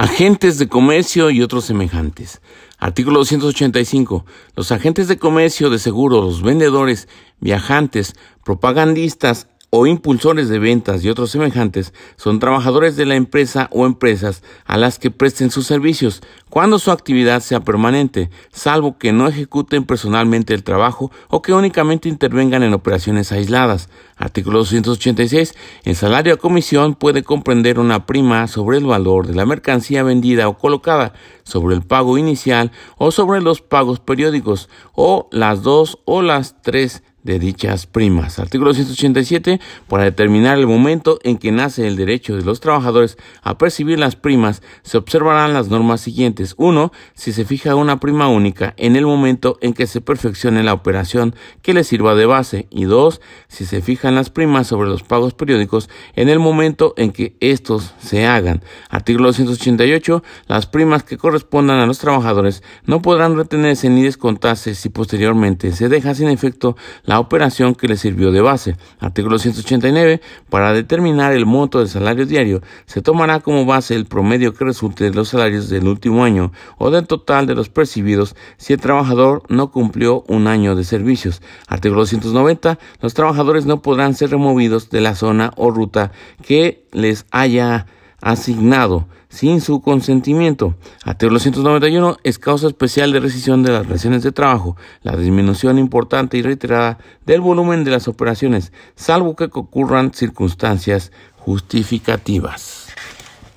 Agentes de comercio y otros semejantes. Artículo 285. Los agentes de comercio, de seguro, los vendedores, viajantes, propagandistas, o impulsores de ventas y otros semejantes son trabajadores de la empresa o empresas a las que presten sus servicios cuando su actividad sea permanente, salvo que no ejecuten personalmente el trabajo o que únicamente intervengan en operaciones aisladas. Artículo 286. El salario a comisión puede comprender una prima sobre el valor de la mercancía vendida o colocada, sobre el pago inicial o sobre los pagos periódicos, o las dos o las tres de dichas primas. Artículo 187. Para determinar el momento en que nace el derecho de los trabajadores a percibir las primas, se observarán las normas siguientes. 1. Si se fija una prima única en el momento en que se perfeccione la operación que le sirva de base. Y 2. Si se fijan las primas sobre los pagos periódicos en el momento en que estos se hagan. Artículo 288. Las primas que correspondan a los trabajadores no podrán retenerse ni descontarse si posteriormente se deja sin efecto la operación que le sirvió de base. Artículo 189. Para determinar el monto del salario diario, se tomará como base el promedio que resulte de los salarios del último año o del total de los percibidos si el trabajador no cumplió un año de servicios. Artículo 290. Los trabajadores no podrán ser removidos de la zona o ruta que les haya asignado sin su consentimiento. Artículo 191 es causa especial de rescisión de las relaciones de trabajo, la disminución importante y reiterada del volumen de las operaciones, salvo que ocurran circunstancias justificativas.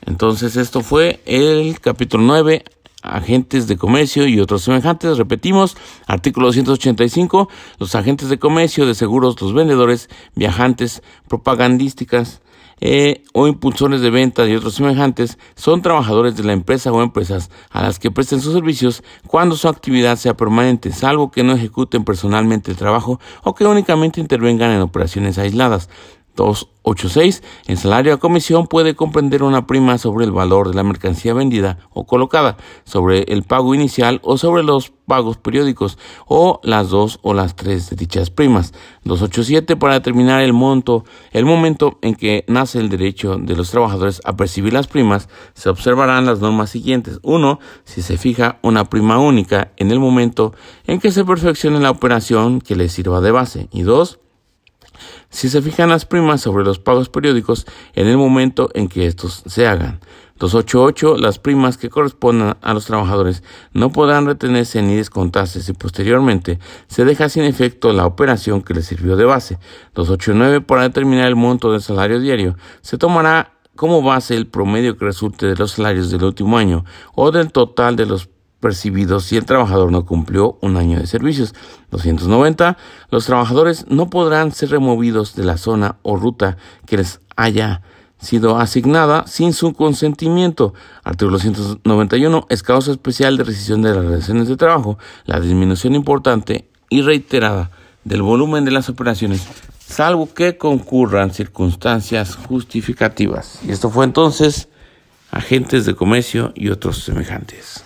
Entonces esto fue el capítulo 9 agentes de comercio y otros semejantes. Repetimos, artículo 285, los agentes de comercio, de seguros, los vendedores, viajantes, propagandísticas, eh, o impulsores de venta y otros semejantes son trabajadores de la empresa o empresas a las que presten sus servicios cuando su actividad sea permanente, salvo que no ejecuten personalmente el trabajo o que únicamente intervengan en operaciones aisladas. 286. El salario a comisión puede comprender una prima sobre el valor de la mercancía vendida o colocada, sobre el pago inicial o sobre los pagos periódicos, o las dos o las tres de dichas primas. 287. Para determinar el monto, el momento en que nace el derecho de los trabajadores a percibir las primas, se observarán las normas siguientes. 1. Si se fija una prima única en el momento en que se perfeccione la operación que le sirva de base. Y 2 si se fijan las primas sobre los pagos periódicos en el momento en que estos se hagan. 288. Las primas que correspondan a los trabajadores no podrán retenerse ni descontarse si posteriormente se deja sin efecto la operación que les sirvió de base. 289. Para determinar el monto del salario diario, se tomará como base el promedio que resulte de los salarios del último año o del total de los percibidos si el trabajador no cumplió un año de servicios. 290. Los trabajadores no podrán ser removidos de la zona o ruta que les haya sido asignada sin su consentimiento. Artículo 291. Es causa especial de rescisión de las relaciones de trabajo la disminución importante y reiterada del volumen de las operaciones, salvo que concurran circunstancias justificativas. Y esto fue entonces agentes de comercio y otros semejantes.